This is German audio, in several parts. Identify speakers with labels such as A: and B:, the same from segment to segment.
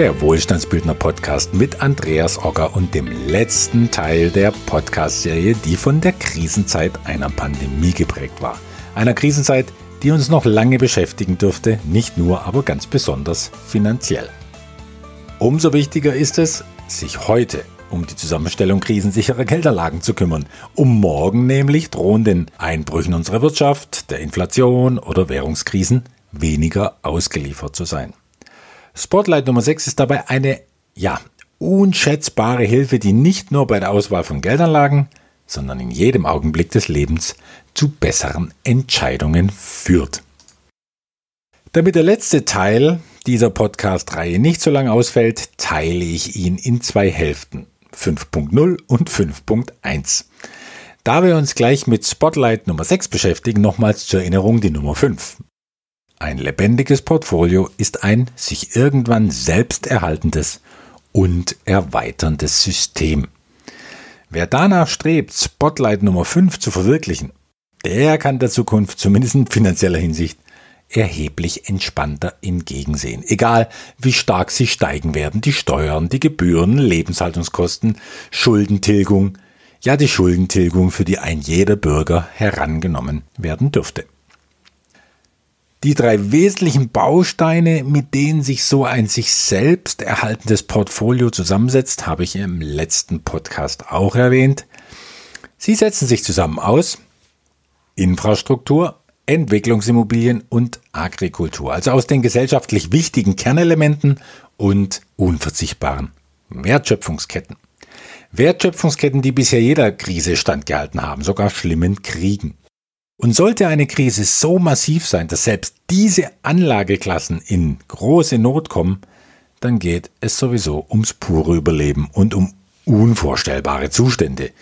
A: der Wohlstandsbildner Podcast mit Andreas Ogger und dem letzten Teil der Podcast-Serie, die von der Krisenzeit einer Pandemie geprägt war. Einer Krisenzeit, die uns noch lange beschäftigen dürfte, nicht nur, aber ganz besonders finanziell. Umso wichtiger ist es, sich heute um die Zusammenstellung krisensicherer Geldanlagen zu kümmern, um morgen nämlich drohenden Einbrüchen unserer Wirtschaft, der Inflation oder Währungskrisen weniger ausgeliefert zu sein. Spotlight Nummer 6 ist dabei eine, ja, unschätzbare Hilfe, die nicht nur bei der Auswahl von Geldanlagen, sondern in jedem Augenblick des Lebens zu besseren Entscheidungen führt. Damit der letzte Teil dieser Podcast-Reihe nicht so lange ausfällt, teile ich ihn in zwei Hälften. 5.0 und 5.1. Da wir uns gleich mit Spotlight Nummer 6 beschäftigen, nochmals zur Erinnerung die Nummer 5. Ein lebendiges Portfolio ist ein sich irgendwann selbst erhaltendes und erweiterndes System. Wer danach strebt, Spotlight Nummer 5 zu verwirklichen, der kann der Zukunft zumindest in finanzieller Hinsicht erheblich entspannter entgegensehen. Egal wie stark sie steigen werden, die Steuern, die Gebühren, Lebenshaltungskosten, Schuldentilgung, ja die Schuldentilgung, für die ein jeder Bürger herangenommen werden dürfte. Die drei wesentlichen Bausteine, mit denen sich so ein sich selbst erhaltendes Portfolio zusammensetzt, habe ich im letzten Podcast auch erwähnt. Sie setzen sich zusammen aus Infrastruktur, Entwicklungsimmobilien und Agrikultur, also aus den gesellschaftlich wichtigen Kernelementen und unverzichtbaren Wertschöpfungsketten. Wertschöpfungsketten, die bisher jeder Krise standgehalten haben, sogar schlimmen Kriegen. Und sollte eine Krise so massiv sein, dass selbst diese Anlageklassen in große Not kommen, dann geht es sowieso ums pure Überleben und um unvorstellbare Zustände,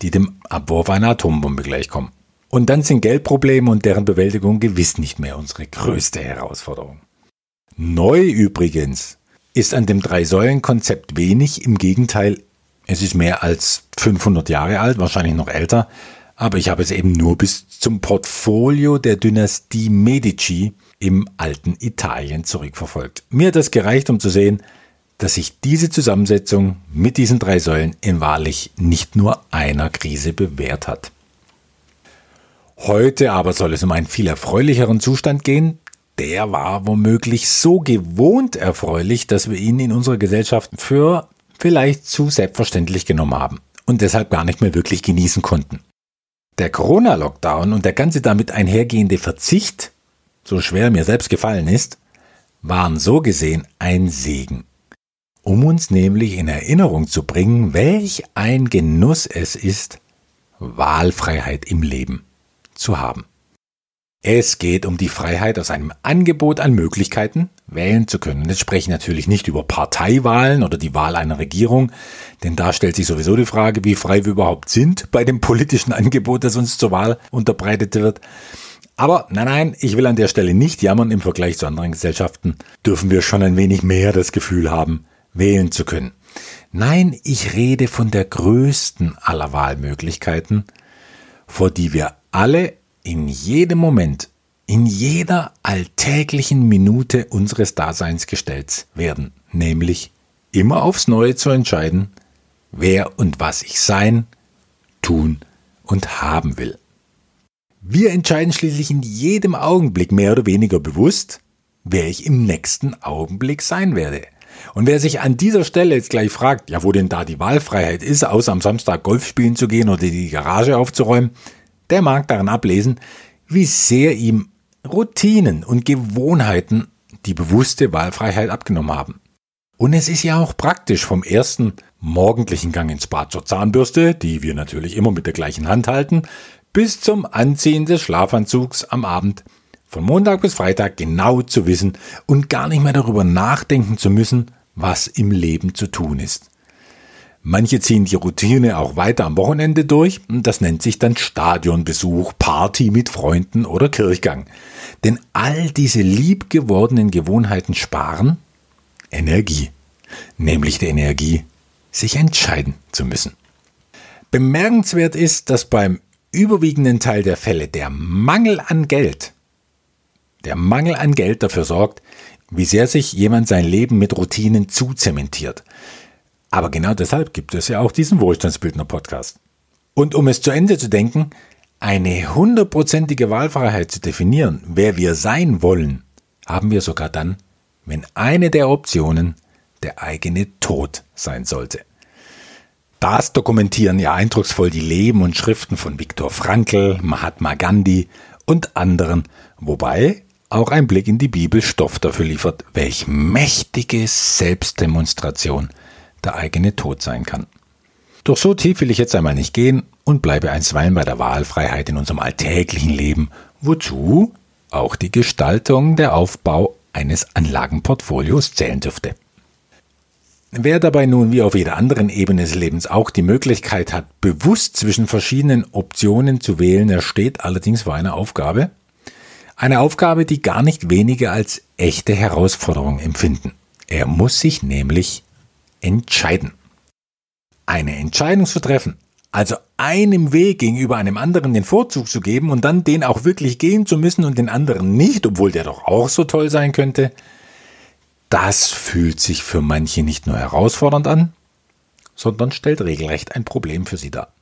A: die dem Abwurf einer Atombombe gleichkommen. Und dann sind Geldprobleme und deren Bewältigung gewiss nicht mehr unsere größte Herausforderung. Neu übrigens ist an dem Drei-Säulen-Konzept wenig, im Gegenteil, es ist mehr als 500 Jahre alt, wahrscheinlich noch älter, aber ich habe es eben nur bis zum Portfolio der Dynastie Medici im alten Italien zurückverfolgt. Mir hat das gereicht, um zu sehen, dass sich diese Zusammensetzung mit diesen drei Säulen in wahrlich nicht nur einer Krise bewährt hat. Heute aber soll es um einen viel erfreulicheren Zustand gehen. Der war womöglich so gewohnt erfreulich, dass wir ihn in unserer Gesellschaft für vielleicht zu selbstverständlich genommen haben und deshalb gar nicht mehr wirklich genießen konnten. Der Corona-Lockdown und der ganze damit einhergehende Verzicht, so schwer mir selbst gefallen ist, waren so gesehen ein Segen, um uns nämlich in Erinnerung zu bringen, welch ein Genuss es ist, Wahlfreiheit im Leben zu haben. Es geht um die Freiheit aus einem Angebot an Möglichkeiten wählen zu können. Jetzt spreche ich natürlich nicht über Parteiwahlen oder die Wahl einer Regierung, denn da stellt sich sowieso die Frage, wie frei wir überhaupt sind bei dem politischen Angebot, das uns zur Wahl unterbreitet wird. Aber nein, nein, ich will an der Stelle nicht jammern. Im Vergleich zu anderen Gesellschaften dürfen wir schon ein wenig mehr das Gefühl haben, wählen zu können. Nein, ich rede von der größten aller Wahlmöglichkeiten, vor die wir alle in jedem Moment, in jeder alltäglichen Minute unseres Daseins gestellt werden, nämlich immer aufs Neue zu entscheiden, wer und was ich sein, tun und haben will. Wir entscheiden schließlich in jedem Augenblick mehr oder weniger bewusst, wer ich im nächsten Augenblick sein werde. Und wer sich an dieser Stelle jetzt gleich fragt, ja, wo denn da die Wahlfreiheit ist, außer am Samstag Golf spielen zu gehen oder die Garage aufzuräumen, der mag daran ablesen, wie sehr ihm Routinen und Gewohnheiten die bewusste Wahlfreiheit abgenommen haben. Und es ist ja auch praktisch vom ersten morgendlichen Gang ins Bad zur Zahnbürste, die wir natürlich immer mit der gleichen Hand halten, bis zum Anziehen des Schlafanzugs am Abend, von Montag bis Freitag genau zu wissen und gar nicht mehr darüber nachdenken zu müssen, was im Leben zu tun ist. Manche ziehen die Routine auch weiter am Wochenende durch und das nennt sich dann Stadionbesuch, Party mit Freunden oder Kirchgang. Denn all diese liebgewordenen Gewohnheiten sparen Energie, nämlich die Energie, sich entscheiden zu müssen. Bemerkenswert ist, dass beim überwiegenden Teil der Fälle der Mangel an Geld, der Mangel an Geld dafür sorgt, wie sehr sich jemand sein Leben mit Routinen zuzementiert. Aber genau deshalb gibt es ja auch diesen Wohlstandsbildner-Podcast. Und um es zu Ende zu denken, eine hundertprozentige Wahlfreiheit zu definieren, wer wir sein wollen, haben wir sogar dann, wenn eine der Optionen der eigene Tod sein sollte. Das dokumentieren ja eindrucksvoll die Leben und Schriften von Viktor Frankl, Mahatma Gandhi und anderen, wobei auch ein Blick in die Bibel Stoff dafür liefert, welch mächtige Selbstdemonstration der eigene Tod sein kann. Doch so tief will ich jetzt einmal nicht gehen und bleibe einstweilen bei der Wahlfreiheit in unserem alltäglichen Leben, wozu auch die Gestaltung der Aufbau eines Anlagenportfolios zählen dürfte. Wer dabei nun wie auf jeder anderen Ebene des Lebens auch die Möglichkeit hat, bewusst zwischen verschiedenen Optionen zu wählen, er steht allerdings vor einer Aufgabe. Eine Aufgabe, die gar nicht wenige als echte Herausforderung empfinden. Er muss sich nämlich entscheiden. Eine Entscheidung zu treffen, also einem Weg gegenüber einem anderen den Vorzug zu geben und dann den auch wirklich gehen zu müssen und den anderen nicht, obwohl der doch auch so toll sein könnte, das fühlt sich für manche nicht nur herausfordernd an, sondern stellt regelrecht ein Problem für sie dar.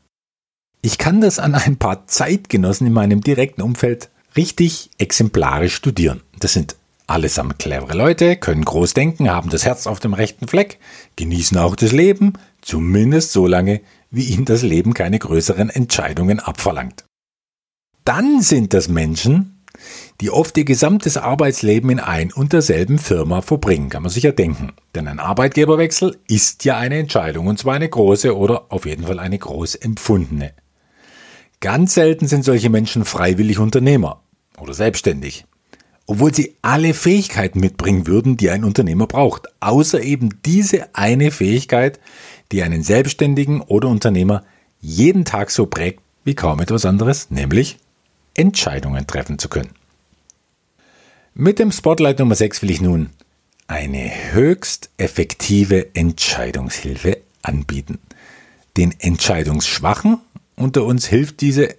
A: Ich kann das an ein paar Zeitgenossen in meinem direkten Umfeld richtig exemplarisch studieren. Das sind allesamt clevere Leute, können groß denken, haben das Herz auf dem rechten Fleck, genießen auch das Leben, zumindest so lange, wie ihnen das Leben keine größeren Entscheidungen abverlangt. Dann sind das Menschen, die oft ihr gesamtes Arbeitsleben in ein und derselben Firma verbringen, kann man sich ja denken. Denn ein Arbeitgeberwechsel ist ja eine Entscheidung, und zwar eine große oder auf jeden Fall eine groß empfundene. Ganz selten sind solche Menschen freiwillig Unternehmer oder selbstständig, obwohl sie alle Fähigkeiten mitbringen würden, die ein Unternehmer braucht, außer eben diese eine Fähigkeit, die einen Selbstständigen oder Unternehmer jeden Tag so prägt wie kaum etwas anderes, nämlich Entscheidungen treffen zu können. Mit dem Spotlight Nummer 6 will ich nun eine höchst effektive Entscheidungshilfe anbieten. Den Entscheidungsschwachen unter uns hilft diese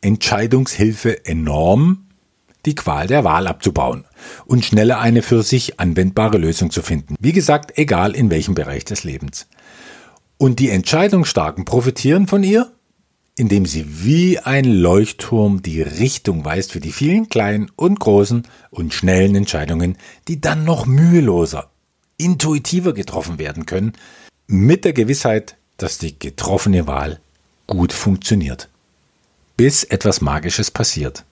A: Entscheidungshilfe enorm, die Qual der Wahl abzubauen und schneller eine für sich anwendbare Lösung zu finden. Wie gesagt, egal in welchem Bereich des Lebens. Und die Entscheidungsstarken profitieren von ihr indem sie wie ein Leuchtturm die Richtung weist für die vielen kleinen und großen und schnellen Entscheidungen, die dann noch müheloser, intuitiver getroffen werden können, mit der Gewissheit, dass die getroffene Wahl gut funktioniert. Bis etwas Magisches passiert.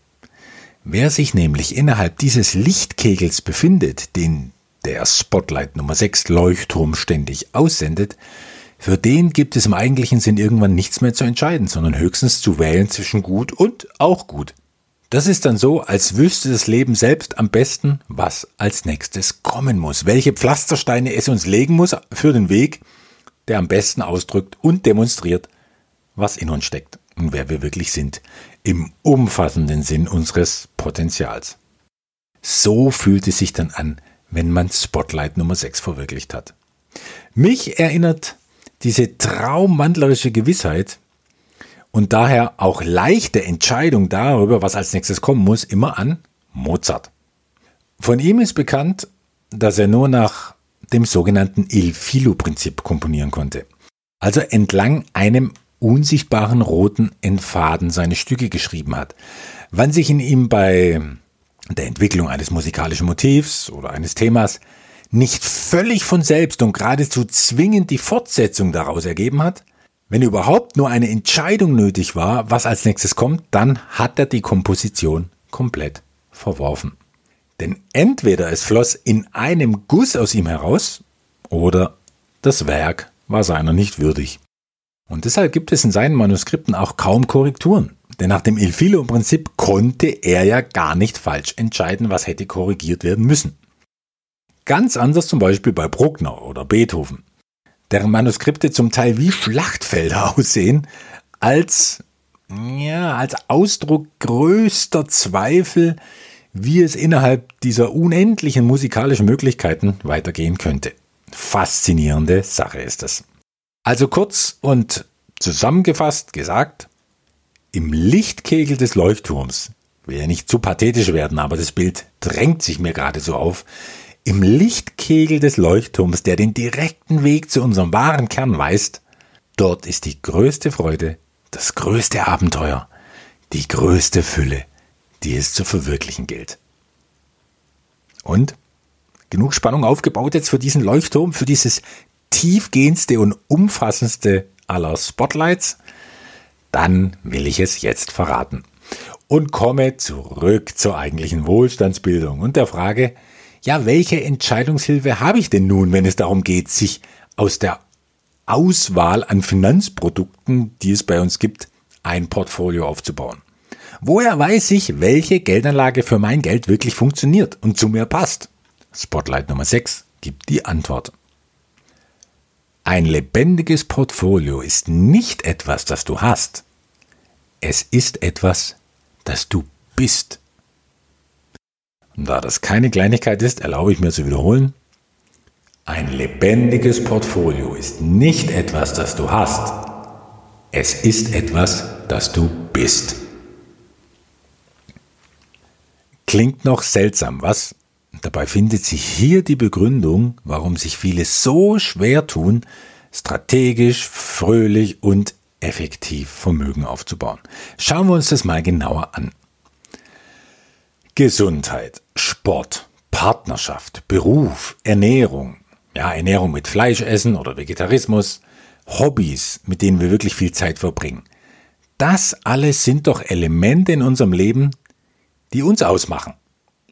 A: Wer sich nämlich innerhalb dieses Lichtkegels befindet, den der Spotlight Nummer 6 Leuchtturm ständig aussendet, für den gibt es im eigentlichen Sinn irgendwann nichts mehr zu entscheiden, sondern höchstens zu wählen zwischen gut und auch gut. Das ist dann so, als wüsste das Leben selbst am besten, was als nächstes kommen muss, welche Pflastersteine es uns legen muss für den Weg, der am besten ausdrückt und demonstriert, was in uns steckt und wer wir wirklich sind, im umfassenden Sinn unseres Potenzials. So fühlt es sich dann an, wenn man Spotlight Nummer 6 verwirklicht hat. Mich erinnert diese traumwandlerische Gewissheit und daher auch leichte Entscheidung darüber, was als nächstes kommen muss, immer an Mozart. Von ihm ist bekannt, dass er nur nach dem sogenannten Il Filo-Prinzip komponieren konnte. Also entlang einem unsichtbaren roten Endfaden seine Stücke geschrieben hat. Wann sich in ihm bei der Entwicklung eines musikalischen Motivs oder eines Themas nicht völlig von selbst und geradezu zwingend die Fortsetzung daraus ergeben hat? Wenn überhaupt nur eine Entscheidung nötig war, was als nächstes kommt, dann hat er die Komposition komplett verworfen. Denn entweder es floss in einem Guss aus ihm heraus, oder das Werk war seiner nicht würdig. Und deshalb gibt es in seinen Manuskripten auch kaum Korrekturen. Denn nach dem Il Filo-Prinzip konnte er ja gar nicht falsch entscheiden, was hätte korrigiert werden müssen. Ganz anders zum Beispiel bei Bruckner oder Beethoven, deren Manuskripte zum Teil wie Schlachtfelder aussehen, als, ja, als Ausdruck größter Zweifel, wie es innerhalb dieser unendlichen musikalischen Möglichkeiten weitergehen könnte. Faszinierende Sache ist es. Also kurz und zusammengefasst gesagt, im Lichtkegel des Leuchtturms, will ja nicht zu pathetisch werden, aber das Bild drängt sich mir gerade so auf, im Lichtkegel des Leuchtturms, der den direkten Weg zu unserem wahren Kern weist, dort ist die größte Freude, das größte Abenteuer, die größte Fülle, die es zu verwirklichen gilt. Und genug Spannung aufgebaut jetzt für diesen Leuchtturm, für dieses tiefgehendste und umfassendste aller Spotlights? Dann will ich es jetzt verraten und komme zurück zur eigentlichen Wohlstandsbildung und der Frage, ja, welche Entscheidungshilfe habe ich denn nun, wenn es darum geht, sich aus der Auswahl an Finanzprodukten, die es bei uns gibt, ein Portfolio aufzubauen? Woher weiß ich, welche Geldanlage für mein Geld wirklich funktioniert und zu mir passt? Spotlight Nummer 6 gibt die Antwort. Ein lebendiges Portfolio ist nicht etwas, das du hast. Es ist etwas, das du bist. Und da das keine Kleinigkeit ist, erlaube ich mir zu wiederholen. Ein lebendiges Portfolio ist nicht etwas, das du hast. Es ist etwas, das du bist. Klingt noch seltsam, was? Dabei findet sich hier die Begründung, warum sich viele so schwer tun, strategisch, fröhlich und effektiv Vermögen aufzubauen. Schauen wir uns das mal genauer an. Gesundheit, Sport, Partnerschaft, Beruf, Ernährung, ja, Ernährung mit Fleischessen oder Vegetarismus, Hobbys, mit denen wir wirklich viel Zeit verbringen. Das alles sind doch Elemente in unserem Leben, die uns ausmachen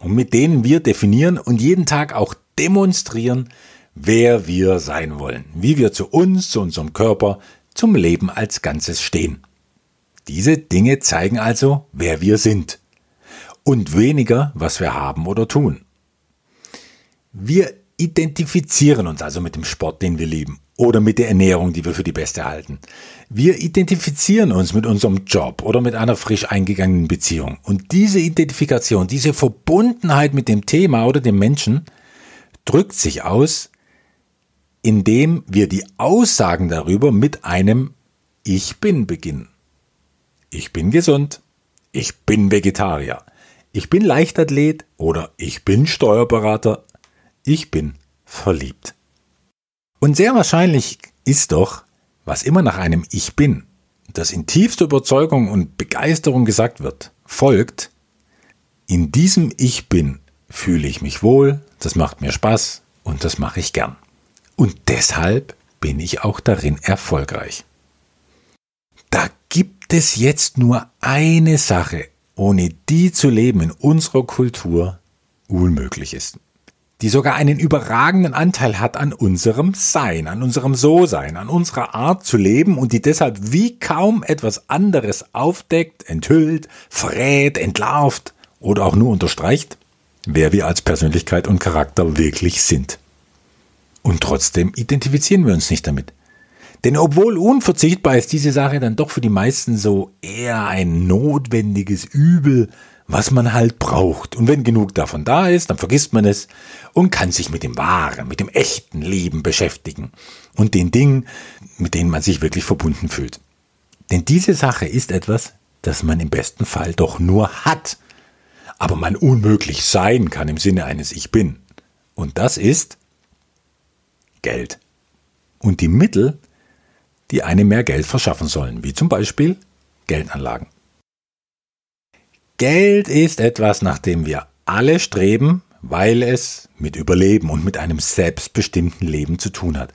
A: und mit denen wir definieren und jeden Tag auch demonstrieren, wer wir sein wollen, wie wir zu uns, zu unserem Körper, zum Leben als Ganzes stehen. Diese Dinge zeigen also, wer wir sind und weniger, was wir haben oder tun. Wir identifizieren uns also mit dem Sport, den wir lieben oder mit der Ernährung, die wir für die beste halten. Wir identifizieren uns mit unserem Job oder mit einer frisch eingegangenen Beziehung. Und diese Identifikation, diese Verbundenheit mit dem Thema oder dem Menschen drückt sich aus, indem wir die Aussagen darüber mit einem Ich bin beginnen. Ich bin gesund. Ich bin Vegetarier. Ich bin Leichtathlet oder ich bin Steuerberater. Ich bin verliebt. Und sehr wahrscheinlich ist doch, was immer nach einem Ich bin, das in tiefster Überzeugung und Begeisterung gesagt wird, folgt, in diesem Ich bin fühle ich mich wohl, das macht mir Spaß und das mache ich gern. Und deshalb bin ich auch darin erfolgreich. Da gibt es jetzt nur eine Sache, ohne die zu leben in unserer Kultur unmöglich ist die sogar einen überragenden Anteil hat an unserem Sein, an unserem So-Sein, an unserer Art zu leben und die deshalb wie kaum etwas anderes aufdeckt, enthüllt, verrät, entlarvt oder auch nur unterstreicht, wer wir als Persönlichkeit und Charakter wirklich sind. Und trotzdem identifizieren wir uns nicht damit. Denn obwohl unverzichtbar ist diese Sache dann doch für die meisten so eher ein notwendiges Übel, was man halt braucht. Und wenn genug davon da ist, dann vergisst man es und kann sich mit dem wahren, mit dem echten Leben beschäftigen und den Dingen, mit denen man sich wirklich verbunden fühlt. Denn diese Sache ist etwas, das man im besten Fall doch nur hat, aber man unmöglich sein kann im Sinne eines Ich bin. Und das ist Geld. Und die Mittel, die einem mehr Geld verschaffen sollen, wie zum Beispiel Geldanlagen. Geld ist etwas, nach dem wir alle streben, weil es mit Überleben und mit einem selbstbestimmten Leben zu tun hat.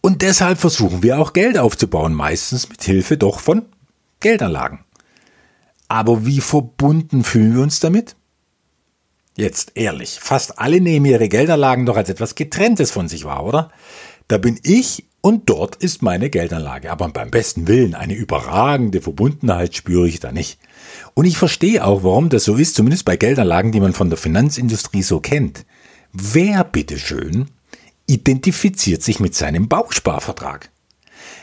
A: Und deshalb versuchen wir auch Geld aufzubauen, meistens mit Hilfe doch von Geldanlagen. Aber wie verbunden fühlen wir uns damit? Jetzt ehrlich, fast alle nehmen ihre Geldanlagen doch als etwas Getrenntes von sich wahr, oder? Da bin ich und dort ist meine Geldanlage. Aber beim besten Willen eine überragende Verbundenheit spüre ich da nicht. Und ich verstehe auch, warum das so ist, zumindest bei Geldanlagen, die man von der Finanzindustrie so kennt. Wer bitteschön identifiziert sich mit seinem Bausparvertrag?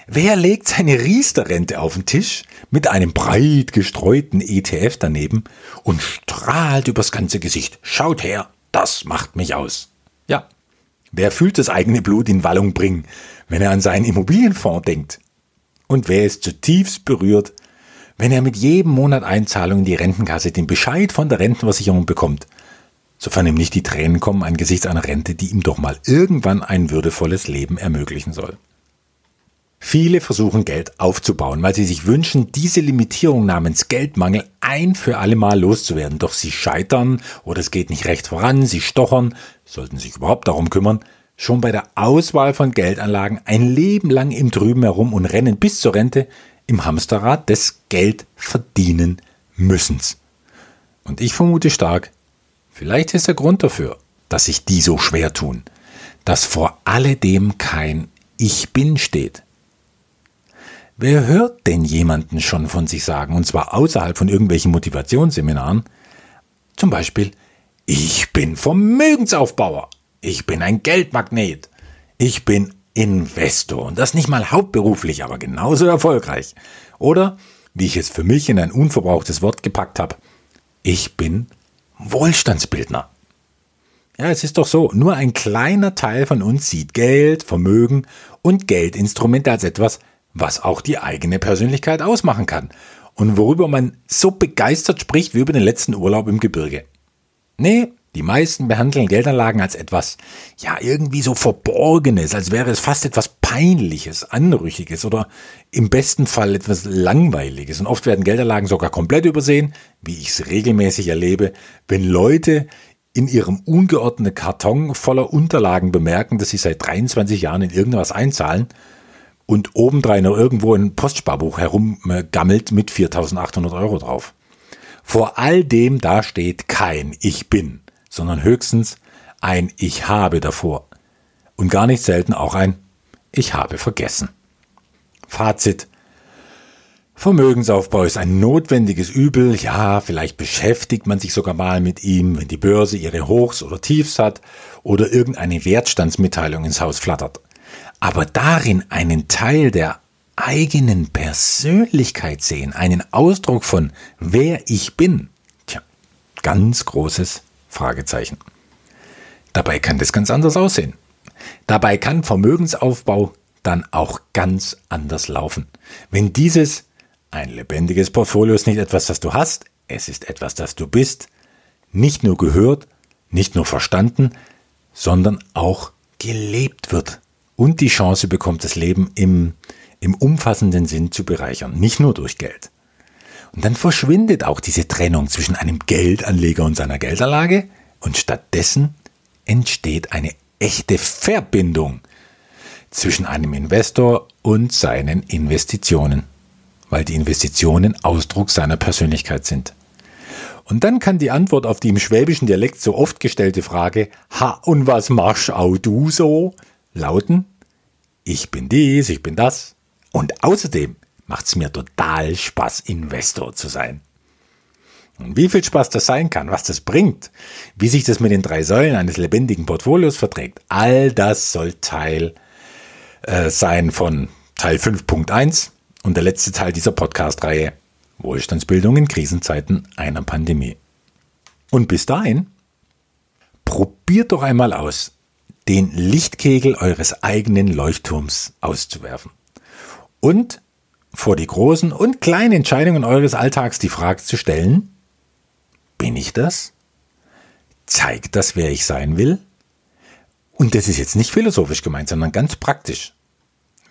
A: Wer legt seine Riester-Rente auf den Tisch mit einem breit gestreuten ETF daneben und strahlt übers ganze Gesicht? Schaut her, das macht mich aus. Ja, wer fühlt das eigene Blut in Wallung bringen, wenn er an seinen Immobilienfonds denkt? Und wer ist zutiefst berührt, wenn er mit jedem Monat Einzahlung in die Rentenkasse den Bescheid von der Rentenversicherung bekommt, sofern ihm nicht die Tränen kommen angesichts einer Rente, die ihm doch mal irgendwann ein würdevolles Leben ermöglichen soll. Viele versuchen Geld aufzubauen, weil sie sich wünschen, diese Limitierung namens Geldmangel ein für alle Mal loszuwerden. Doch sie scheitern oder es geht nicht recht voran, sie stochern, sollten sich überhaupt darum kümmern, schon bei der Auswahl von Geldanlagen ein Leben lang im Trüben herum und rennen bis zur Rente im Hamsterrad des Geld verdienen müssens. Und ich vermute stark, vielleicht ist der Grund dafür, dass sich die so schwer tun, dass vor alledem kein Ich bin steht. Wer hört denn jemanden schon von sich sagen, und zwar außerhalb von irgendwelchen Motivationsseminaren? Zum Beispiel, ich bin Vermögensaufbauer, ich bin ein Geldmagnet, ich bin Investor und das nicht mal hauptberuflich, aber genauso erfolgreich. Oder, wie ich es für mich in ein unverbrauchtes Wort gepackt habe, ich bin Wohlstandsbildner. Ja, es ist doch so, nur ein kleiner Teil von uns sieht Geld, Vermögen und Geldinstrumente als etwas, was auch die eigene Persönlichkeit ausmachen kann und worüber man so begeistert spricht wie über den letzten Urlaub im Gebirge. Nee, die meisten behandeln Geldanlagen als etwas, ja, irgendwie so Verborgenes, als wäre es fast etwas Peinliches, Anrüchiges oder im besten Fall etwas Langweiliges. Und oft werden Geldanlagen sogar komplett übersehen, wie ich es regelmäßig erlebe, wenn Leute in ihrem ungeordneten Karton voller Unterlagen bemerken, dass sie seit 23 Jahren in irgendwas einzahlen und obendrein noch irgendwo ein Postsparbuch herumgammelt mit 4800 Euro drauf. Vor all dem da steht kein Ich bin, sondern höchstens ein Ich habe davor. Und gar nicht selten auch ein Ich habe vergessen. Fazit. Vermögensaufbau ist ein notwendiges Übel. Ja, vielleicht beschäftigt man sich sogar mal mit ihm, wenn die Börse ihre Hochs oder Tiefs hat oder irgendeine Wertstandsmitteilung ins Haus flattert aber darin einen Teil der eigenen Persönlichkeit sehen, einen Ausdruck von wer ich bin, tja, ganz großes Fragezeichen. Dabei kann das ganz anders aussehen. Dabei kann Vermögensaufbau dann auch ganz anders laufen. Wenn dieses ein lebendiges Portfolio ist nicht etwas, das du hast, es ist etwas, das du bist, nicht nur gehört, nicht nur verstanden, sondern auch gelebt wird und die Chance bekommt, das Leben im, im umfassenden Sinn zu bereichern, nicht nur durch Geld. Und dann verschwindet auch diese Trennung zwischen einem Geldanleger und seiner Geldanlage und stattdessen entsteht eine echte Verbindung zwischen einem Investor und seinen Investitionen, weil die Investitionen Ausdruck seiner Persönlichkeit sind. Und dann kann die Antwort auf die im schwäbischen Dialekt so oft gestellte Frage, ha, und was machst auch du so? lauten, ich bin dies, ich bin das. Und außerdem macht es mir total Spaß, Investor zu sein. Und wie viel Spaß das sein kann, was das bringt, wie sich das mit den drei Säulen eines lebendigen Portfolios verträgt, all das soll Teil äh, sein von Teil 5.1 und der letzte Teil dieser Podcast-Reihe Wohlstandsbildung in Krisenzeiten einer Pandemie. Und bis dahin, probiert doch einmal aus, den Lichtkegel eures eigenen Leuchtturms auszuwerfen. Und vor die großen und kleinen Entscheidungen eures Alltags die Frage zu stellen, bin ich das? Zeigt das, wer ich sein will? Und das ist jetzt nicht philosophisch gemeint, sondern ganz praktisch.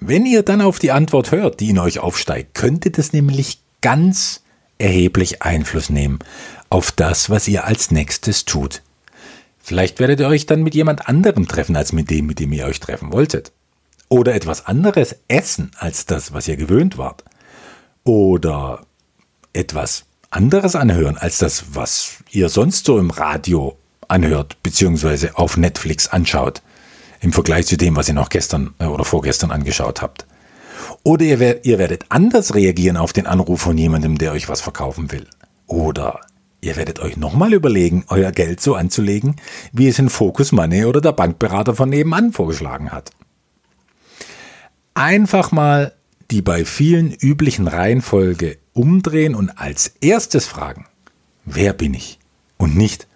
A: Wenn ihr dann auf die Antwort hört, die in euch aufsteigt, könnte das nämlich ganz erheblich Einfluss nehmen auf das, was ihr als nächstes tut. Vielleicht werdet ihr euch dann mit jemand anderem treffen als mit dem, mit dem ihr euch treffen wolltet. Oder etwas anderes essen als das, was ihr gewöhnt wart. Oder etwas anderes anhören als das, was ihr sonst so im Radio anhört, beziehungsweise auf Netflix anschaut. Im Vergleich zu dem, was ihr noch gestern äh, oder vorgestern angeschaut habt. Oder ihr, ihr werdet anders reagieren auf den Anruf von jemandem, der euch was verkaufen will. Oder Ihr werdet euch nochmal überlegen, euer Geld so anzulegen, wie es in Focus Money oder der Bankberater von nebenan vorgeschlagen hat. Einfach mal die bei vielen üblichen Reihenfolge umdrehen und als erstes fragen, wer bin ich? Und nicht,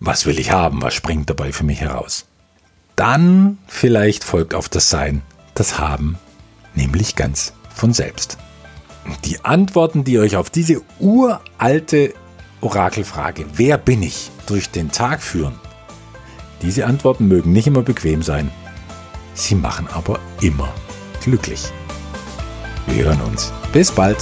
A: was will ich haben, was springt dabei für mich heraus? Dann vielleicht folgt auf das Sein, das Haben, nämlich ganz von selbst. Die Antworten, die euch auf diese uralte Orakelfrage, wer bin ich, durch den Tag führen? Diese Antworten mögen nicht immer bequem sein, sie machen aber immer glücklich. Wir hören uns. Bis bald.